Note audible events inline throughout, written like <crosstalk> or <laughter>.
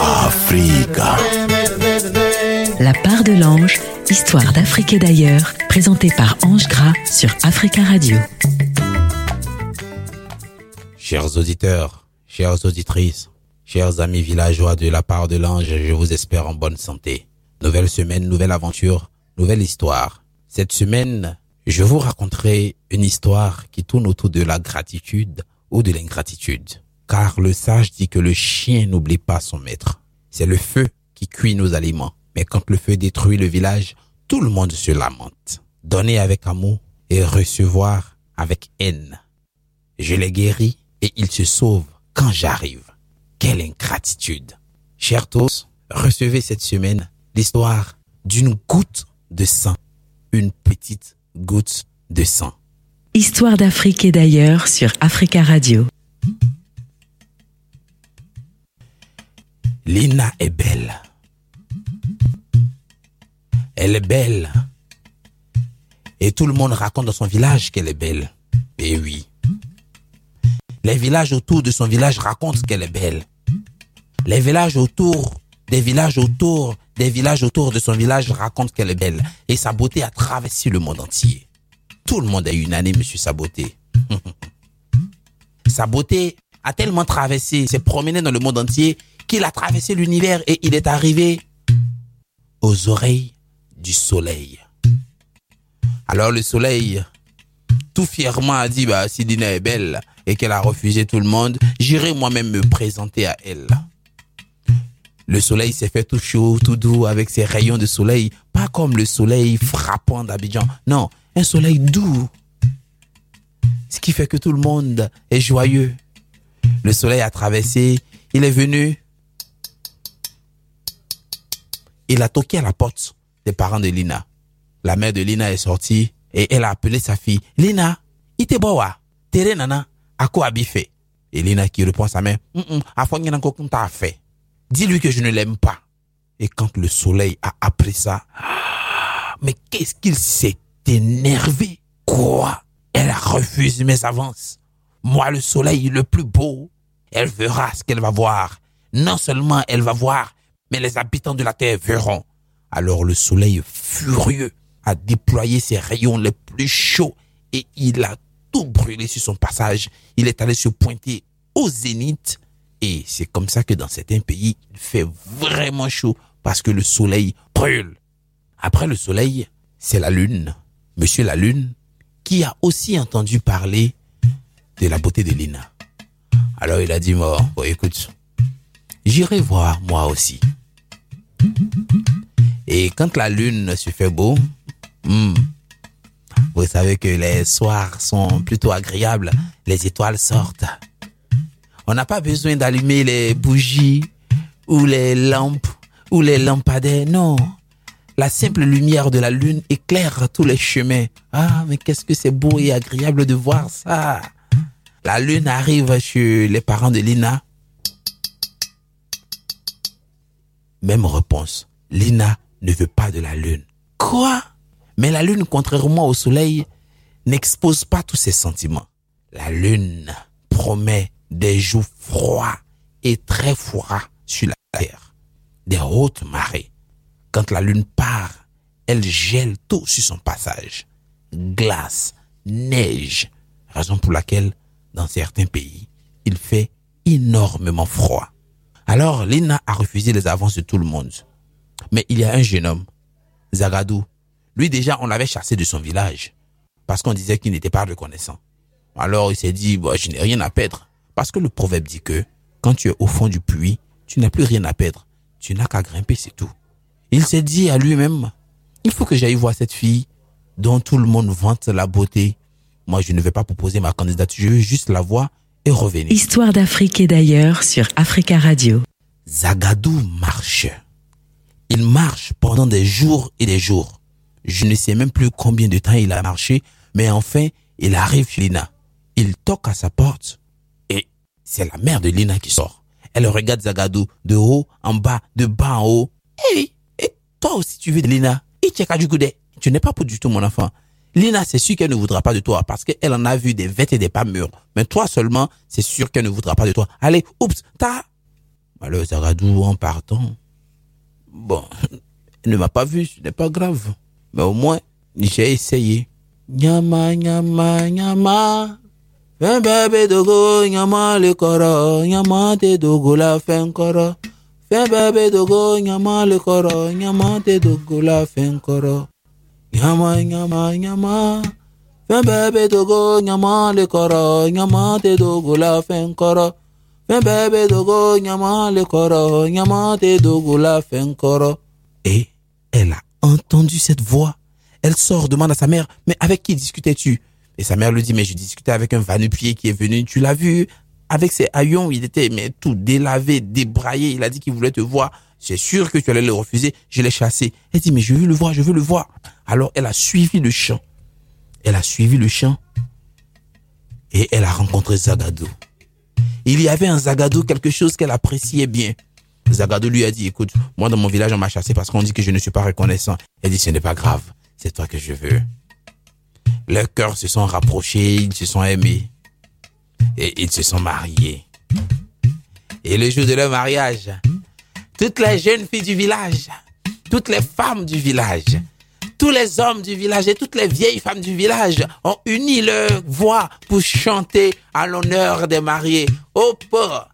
Africa. La part de l'ange, histoire d'Afrique et d'ailleurs, présentée par Ange Gras sur Africa Radio. Chers auditeurs, chères auditrices, chers amis villageois de la part de l'ange, je vous espère en bonne santé. Nouvelle semaine, nouvelle aventure, nouvelle histoire. Cette semaine, je vous raconterai une histoire qui tourne autour de la gratitude ou de l'ingratitude. Car le sage dit que le chien n'oublie pas son maître. C'est le feu qui cuit nos aliments. Mais quand le feu détruit le village, tout le monde se lamente. Donner avec amour et recevoir avec haine. Je les guéris et ils se sauvent quand j'arrive. Quelle ingratitude. Chers tous, recevez cette semaine l'histoire d'une goutte de sang. Une petite goutte de sang. Histoire d'Afrique et d'ailleurs sur Africa Radio. Lina est belle. Elle est belle. Et tout le monde raconte dans son village qu'elle est belle. Et oui. Les villages autour de son village racontent qu'elle est belle. Les villages autour, des villages autour, des villages autour de son village racontent qu'elle est belle. Et sa beauté a traversé le monde entier. Tout le monde est unanime sur sa beauté. <laughs> sa beauté a tellement traversé, s'est promené dans le monde entier qu'il a traversé l'univers et il est arrivé aux oreilles du soleil. Alors le soleil, tout fièrement a dit, bah, si Dina est belle et qu'elle a refusé tout le monde, j'irai moi-même me présenter à elle. Le soleil s'est fait tout chaud, tout doux avec ses rayons de soleil, pas comme le soleil frappant d'Abidjan. Non, un soleil doux. Ce qui fait que tout le monde est joyeux. Le soleil a traversé, il est venu. Il a toqué à la porte des parents de Lina. La mère de Lina est sortie et elle a appelé sa fille. Lina, ite bowa, tere nana, ako abifé. Et Lina qui répond à sa mère, t'a fait? Dis-lui que je ne l'aime pas. Et quand le soleil a appris ça, mais qu'est-ce qu'il s'est énervé. Quoi Elle a refusé mes avances. Moi, le soleil le plus beau. Elle verra ce qu'elle va voir. Non seulement elle va voir, mais les habitants de la terre verront. Alors le soleil furieux a déployé ses rayons les plus chauds et il a tout brûlé sur son passage. Il est allé se pointer au zénith et c'est comme ça que dans certains pays, il fait vraiment chaud parce que le soleil brûle. Après le soleil, c'est la lune. Monsieur la lune, qui a aussi entendu parler de la beauté de Lina. Alors il a dit, écoute, j'irai voir moi aussi. Et quand la lune se fait beau, hmm, vous savez que les soirs sont plutôt agréables, les étoiles sortent. On n'a pas besoin d'allumer les bougies ou les lampes ou les lampadaires, non. La simple lumière de la lune éclaire tous les chemins. Ah, mais qu'est-ce que c'est beau et agréable de voir ça. La lune arrive chez les parents de Lina. Même réponse. Lina ne veut pas de la lune. Quoi? Mais la lune, contrairement au soleil, n'expose pas tous ses sentiments. La lune promet des jours froids et très froids sur la terre. Des hautes marées. Quand la lune part, elle gèle tout sur son passage. Glace, neige. Raison pour laquelle, dans certains pays, il fait énormément froid. Alors, Lina a refusé les avances de tout le monde. Mais il y a un jeune homme, Zagadou. Lui déjà, on l'avait chassé de son village. Parce qu'on disait qu'il n'était pas reconnaissant. Alors il s'est dit, je n'ai rien à perdre. Parce que le proverbe dit que quand tu es au fond du puits, tu n'as plus rien à perdre. Tu n'as qu'à grimper, c'est tout. Il s'est dit à lui-même, il faut que j'aille voir cette fille dont tout le monde vante la beauté. Moi, je ne vais pas proposer ma candidature, je veux juste la voir et revenir. Histoire d'Afrique et d'ailleurs sur Africa Radio. Zagadou marche. Il marche pendant des jours et des jours. Je ne sais même plus combien de temps il a marché, mais enfin, il arrive chez Lina. Il toque à sa porte et c'est la mère de Lina qui sort. Elle regarde Zagadou de haut en bas, de bas en haut. Hey, toi aussi tu veux de Lina Tu n'es pas pour du tout mon enfant. Lina, c'est sûr qu'elle ne voudra pas de toi parce qu'elle en a vu des vêtements et des pas mûrs. Mais toi seulement, c'est sûr qu'elle ne voudra pas de toi. Allez, oups, ta. Alors, Zagadou, en partant. Bon, elle ne m'a pas vu, ce n'est pas grave. Mais au moins, j'ai essayé. Nyama, nyama, nyama. Fais bébé dogo, nyama le koro, nyama te dogo la fin. Bébé dogo, nyama le koro, nyama te dogo la fin koro. Nyama, nyama, nyama. Fais bébé dogo, nyama le koro, nyama te dogo la fin koro. Fais bébé dogo, nyama le koro, nyama te dogo la fin koro. Et elle a entendu cette voix. Elle sort, demande à sa mère, mais avec qui discutais-tu? Et sa mère lui dit, mais je discutais avec un vanupier qui est venu, tu l'as vu? Avec ses haillons, il était mais tout délavé, débraillé, il a dit qu'il voulait te voir. C'est sûr que tu allais le refuser, je l'ai chassé. Elle dit, mais je veux le voir, je veux le voir. Alors elle a suivi le champ. Elle a suivi le champ et elle a rencontré Zagado. Il y avait un Zagado, quelque chose qu'elle appréciait bien. Zagado lui a dit, écoute, moi dans mon village on m'a chassé parce qu'on dit que je ne suis pas reconnaissant. Elle dit, ce n'est pas grave, c'est toi que je veux. Leurs cœurs se sont rapprochés, ils se sont aimés. Et ils se sont mariés. Et le jour de leur mariage, toutes les jeunes filles du village, toutes les femmes du village, tous les hommes du village et toutes les vieilles femmes du village ont uni leur voix pour chanter à l'honneur des mariés. Oh, pas.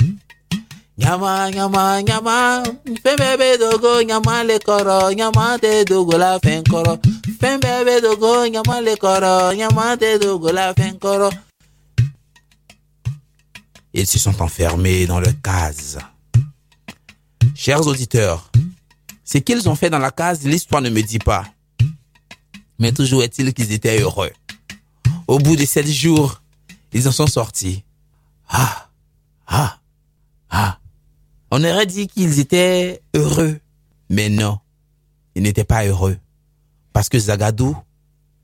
Nyama, nyama, nyama, bébé dogo, nyama le koro, nyama te dogo la fin bébé dogo, nyama le koro, nyama te dogo la fin. Ils se sont enfermés dans leur case. Chers auditeurs, ce qu'ils ont fait dans la case, l'histoire ne me dit pas. Mais toujours est-il qu'ils étaient heureux. Au bout de sept jours, ils en sont sortis. Ah, ah, ah. On aurait dit qu'ils étaient heureux. Mais non, ils n'étaient pas heureux. Parce que Zagadou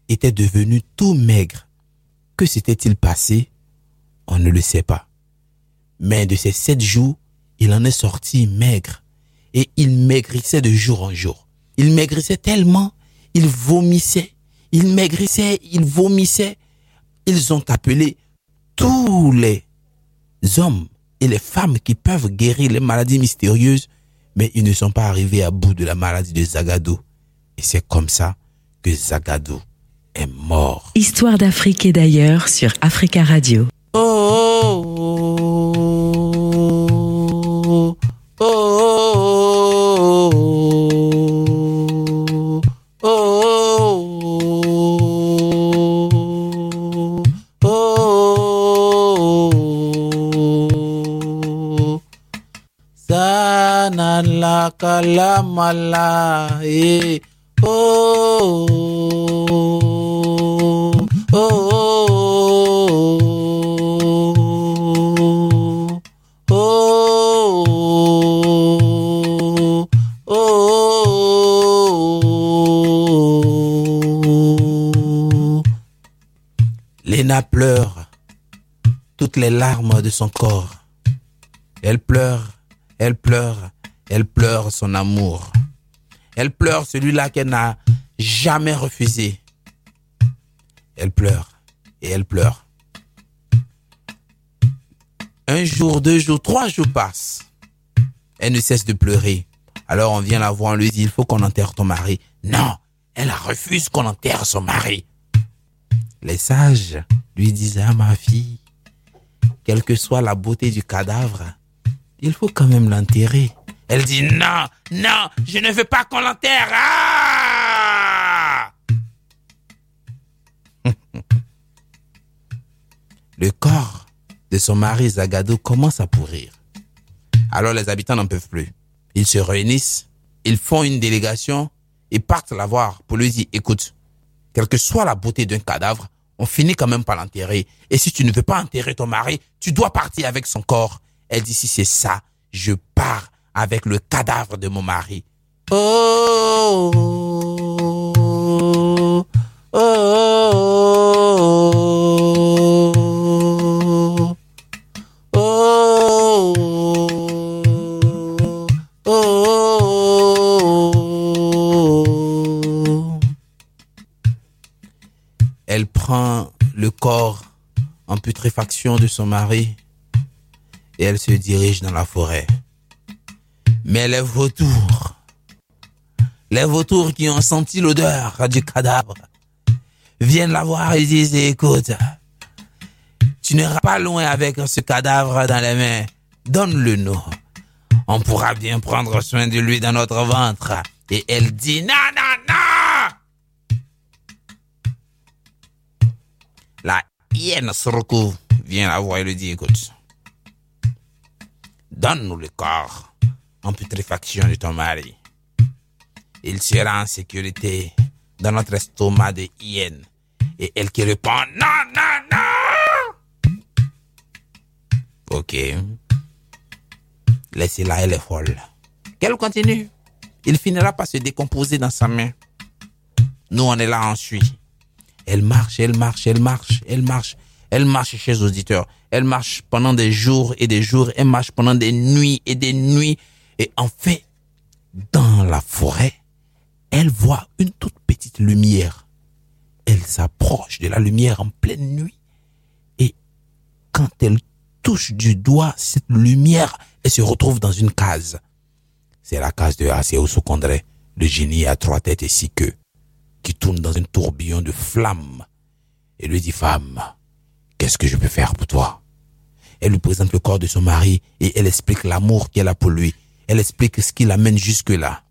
était devenu tout maigre. Que s'était-il passé? On ne le sait pas. Mais de ces sept jours, il en est sorti maigre. Et il maigrissait de jour en jour. Il maigrissait tellement, il vomissait. Il maigrissait, il vomissait. Ils ont appelé tous les hommes et les femmes qui peuvent guérir les maladies mystérieuses, mais ils ne sont pas arrivés à bout de la maladie de Zagadou. Et c'est comme ça que Zagadou est mort. Histoire d'Afrique et d'ailleurs sur Africa Radio. Eh, oh, oh, oh. Léna pleure toutes les larmes de son corps. Elle pleure, elle pleure, elle pleure son amour. Elle pleure celui-là qu'elle n'a jamais refusé. Elle pleure et elle pleure. Un jour, deux jours, trois jours passent. Elle ne cesse de pleurer. Alors on vient la voir, on lui dit, il faut qu'on enterre ton mari. Non, elle refuse qu'on enterre son mari. Les sages lui disent, ah ma fille, quelle que soit la beauté du cadavre, il faut quand même l'enterrer. Elle dit, non, non, je ne veux pas qu'on l'enterre. Ah Le corps de son mari Zagadou commence à pourrir. Alors les habitants n'en peuvent plus. Ils se réunissent, ils font une délégation et partent la voir pour lui dire, écoute, quelle que soit la beauté d'un cadavre, on finit quand même par l'enterrer. Et si tu ne veux pas enterrer ton mari, tu dois partir avec son corps. Elle dit, si c'est ça, je pars avec le cadavre de mon mari. Oh, oh, oh, oh, oh, oh. putréfaction de son mari et elle se dirige dans la forêt. Mais les vautours, les vautours qui ont senti l'odeur du cadavre, viennent la voir et disent, écoute, tu n'iras pas loin avec ce cadavre dans les mains. Donne-le nous. On pourra bien prendre soin de lui dans notre ventre. Et elle dit, non, non, non! La hyène recouvre, vient la voir et lui dit, écoute, donne-nous le corps en putréfaction de ton mari. Il sera en sécurité dans notre estomac de hyène. Et elle qui répond, non, non, non! Ok. Laissez-la, elle est folle. Qu'elle continue. Il finira par se décomposer dans sa main. Nous, on est là, on suit. Elle marche, elle marche, elle marche, elle marche. Elle marche chez les auditeurs. Elle marche pendant des jours et des jours. Elle marche pendant des nuits et des nuits. Et en fait, dans la forêt, elle voit une toute petite lumière. Elle s'approche de la lumière en pleine nuit. Et quand elle touche du doigt cette lumière, elle se retrouve dans une case. C'est la case de Aseo Sokondre, le génie à trois têtes et six queues, qui tourne dans un tourbillon de flammes et lui dit Femme, qu'est-ce que je peux faire pour toi? Elle lui présente le corps de son mari et elle explique l'amour qu'elle a pour lui. Elle explique ce qui l'amène jusque-là.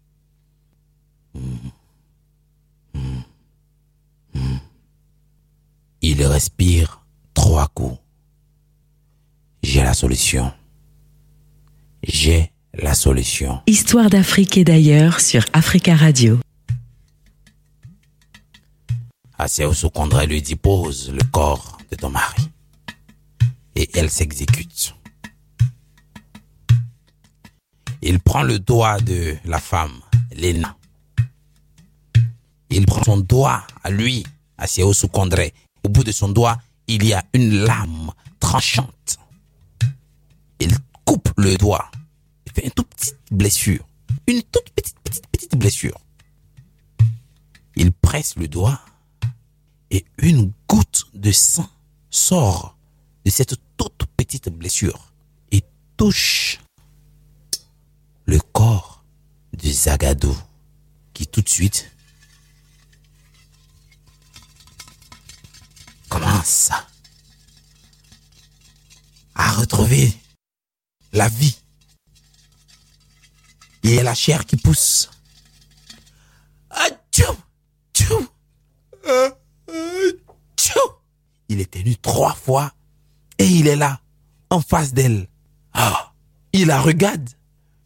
Il respire trois coups. J'ai la solution. J'ai la solution. Histoire d'Afrique et d'ailleurs sur Africa Radio. Aseo Sokondra lui dépose le corps de ton mari. Et elle s'exécute. Il prend le doigt de la femme, Lena. Il prend son doigt à lui, Aseo Sokondre. Au bout de son doigt, il y a une lame tranchante. Il coupe le doigt. Il fait une toute petite blessure. Une toute petite, petite, petite blessure. Il presse le doigt et une goutte de sang sort de cette toute petite blessure et touche le corps de Zagadou qui tout de suite commence à retrouver la vie. Il y a la chair qui pousse. Atchou, tchou, tchou. Il est tenu trois fois et il est là, en face d'elle. Ah, il la regarde,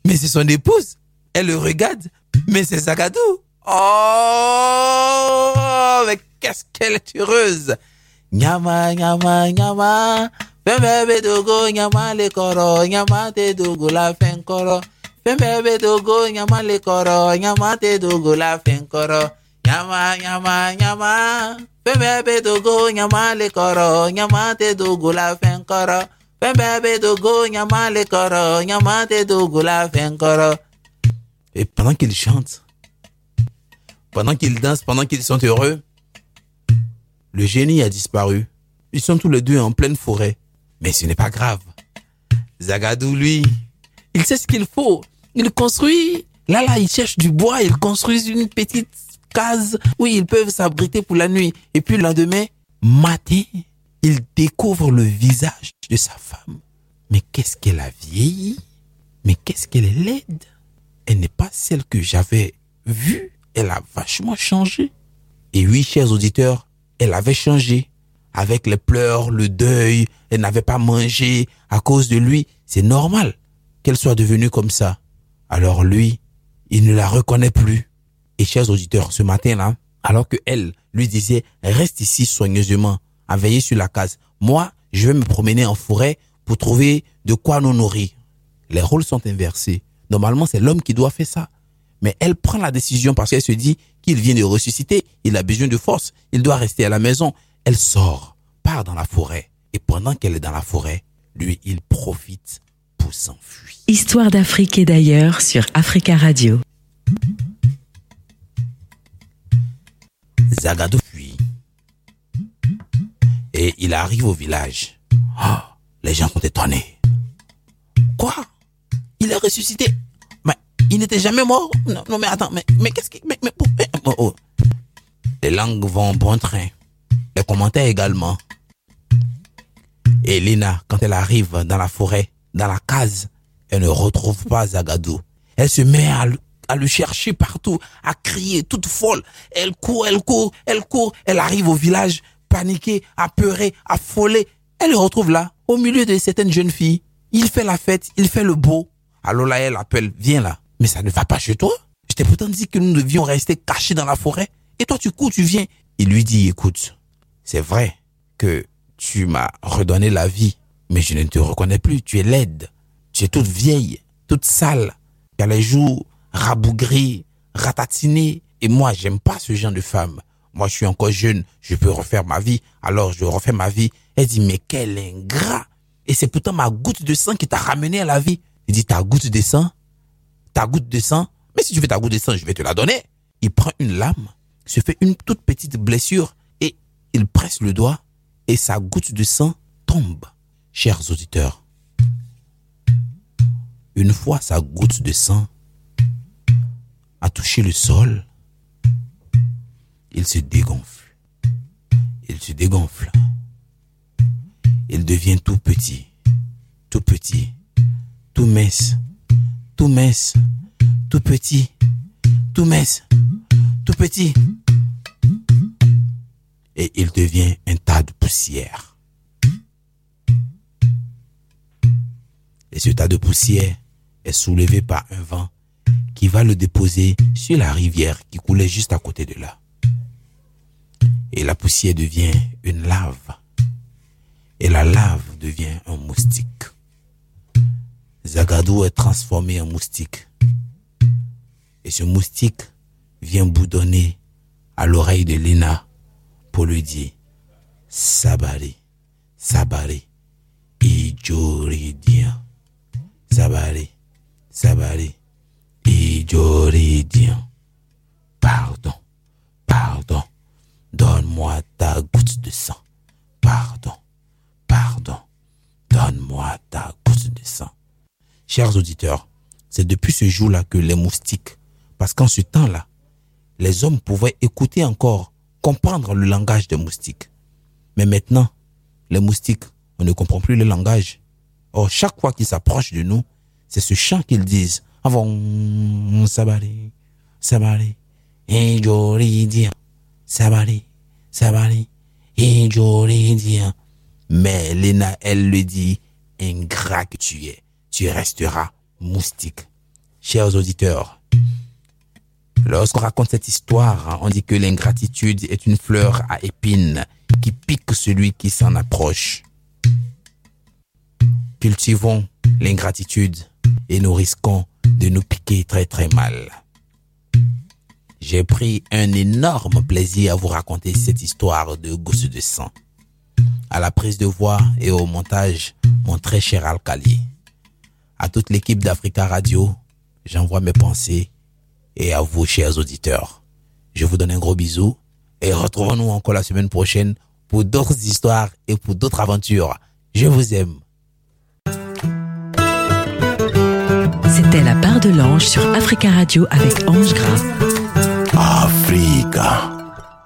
mais c'est son épouse. Elle le regarde, mais c'est Zagadou. Oh, mais qu'est-ce qu'elle est heureuse. Nyama, nyama, nyama. Fembe dogo nyama le koro, nyama te dogo la fen koro. Fembe dogo nyama le koro, nyama te dogo la fen koro. Nyama, nyama, nyama. Fembe dogo nyama le koro, nyama te dogo la fen koro. Et pendant qu'ils chantent, pendant qu'ils dansent, pendant qu'ils sont heureux, le génie a disparu. Ils sont tous les deux en pleine forêt. Mais ce n'est pas grave. Zagadou, lui, il sait ce qu'il faut. Il construit. Là, là, il cherche du bois. Il construit une petite case où ils peuvent s'abriter pour la nuit. Et puis le lendemain, matin, il découvre le visage de sa femme. Mais qu'est-ce qu'elle a vieilli? Mais qu'est-ce qu'elle est laide? Elle n'est pas celle que j'avais vue. Elle a vachement changé. Et oui, chers auditeurs, elle avait changé. Avec les pleurs, le deuil, elle n'avait pas mangé à cause de lui. C'est normal qu'elle soit devenue comme ça. Alors lui, il ne la reconnaît plus. Et chers auditeurs, ce matin-là, alors que elle lui disait, reste ici soigneusement, à veiller sur la case. Moi, je vais me promener en forêt pour trouver de quoi nous nourrir. Les rôles sont inversés. Normalement, c'est l'homme qui doit faire ça. Mais elle prend la décision parce qu'elle se dit qu'il vient de ressusciter, il a besoin de force, il doit rester à la maison. Elle sort, part dans la forêt. Et pendant qu'elle est dans la forêt, lui, il profite pour s'enfuir. Histoire d'Afrique et d'ailleurs sur Africa Radio. Zagadou arrive au village Oh, les gens sont étonnés. Quoi? Il est ressuscité Mais il n'était jamais mort non, non, mais attends, mais, mais qu'est-ce qui... Mais, mais, oh, oh. Les langues vont bon train. Les commentaires également. Et Lina, quand elle arrive dans la forêt, dans la case, elle ne retrouve pas Zagadou. Elle se met à le chercher partout, à crier, toute folle. Elle court, elle court, elle court. Elle arrive au village, paniquée, apeurée, affolée. Elle le retrouve là, au milieu de certaines jeunes filles. Il fait la fête, il fait le beau. Alors là, elle appelle, viens là. Mais ça ne va pas chez toi. Je t'ai pourtant dit que nous devions rester cachés dans la forêt. Et toi, tu cours, tu viens. Il lui dit, écoute, c'est vrai que tu m'as redonné la vie, mais je ne te reconnais plus. Tu es laide. Tu es toute vieille, toute sale. Tu as les joues rabougries, ratatinées. Et moi, j'aime pas ce genre de femme. Moi, je suis encore jeune. Je peux refaire ma vie. Alors, je refais ma vie. Elle dit, mais quel ingrat. Et c'est pourtant ma goutte de sang qui t'a ramené à la vie. Il dit, ta goutte de sang? Ta goutte de sang? Mais si tu veux ta goutte de sang, je vais te la donner. Il prend une lame, se fait une toute petite blessure et il presse le doigt et sa goutte de sang tombe. Chers auditeurs, une fois sa goutte de sang a touché le sol, il se dégonfle. Il se dégonfle. Il devient tout petit, tout petit, tout mince, tout mince, tout petit, tout mince, tout petit. Et il devient un tas de poussière. Et ce tas de poussière est soulevé par un vent qui va le déposer sur la rivière qui coulait juste à côté de là. Et la poussière devient une lave. Et la lave devient un moustique. Zagadou est transformé en moustique. Et ce moustique vient boudonner à l'oreille de Lina pour lui dire Sabari, Sabari, Ijoridien. Sabari, Sabari, Ijoridien. Pardon, pardon, donne-moi ta goutte de sang. Pardon, pardon, donne-moi ta goutte de sang. Chers auditeurs, c'est depuis ce jour-là que les moustiques, parce qu'en ce temps-là, les hommes pouvaient écouter encore, comprendre le langage des moustiques. Mais maintenant, les moustiques, on ne comprend plus le langage. Or, chaque fois qu'ils s'approchent de nous, c'est ce chant qu'ils disent. Avon, sabari, sabari, sabari, sabari, et joridien. Mais Léna, elle le dit, ingrat que tu es, tu resteras moustique. Chers auditeurs, lorsqu'on raconte cette histoire, on dit que l'ingratitude est une fleur à épines qui pique celui qui s'en approche. Cultivons l'ingratitude et nous risquons de nous piquer très très mal. J'ai pris un énorme plaisir à vous raconter cette histoire de gousse de sang. À la prise de voix et au montage, mon très cher Alcali. À toute l'équipe d'Africa Radio, j'envoie mes pensées et à vous, chers auditeurs. Je vous donne un gros bisou et retrouvons-nous encore la semaine prochaine pour d'autres histoires et pour d'autres aventures. Je vous aime. C'était la part de l'ange sur Africa Radio avec Ange Gras. Africa.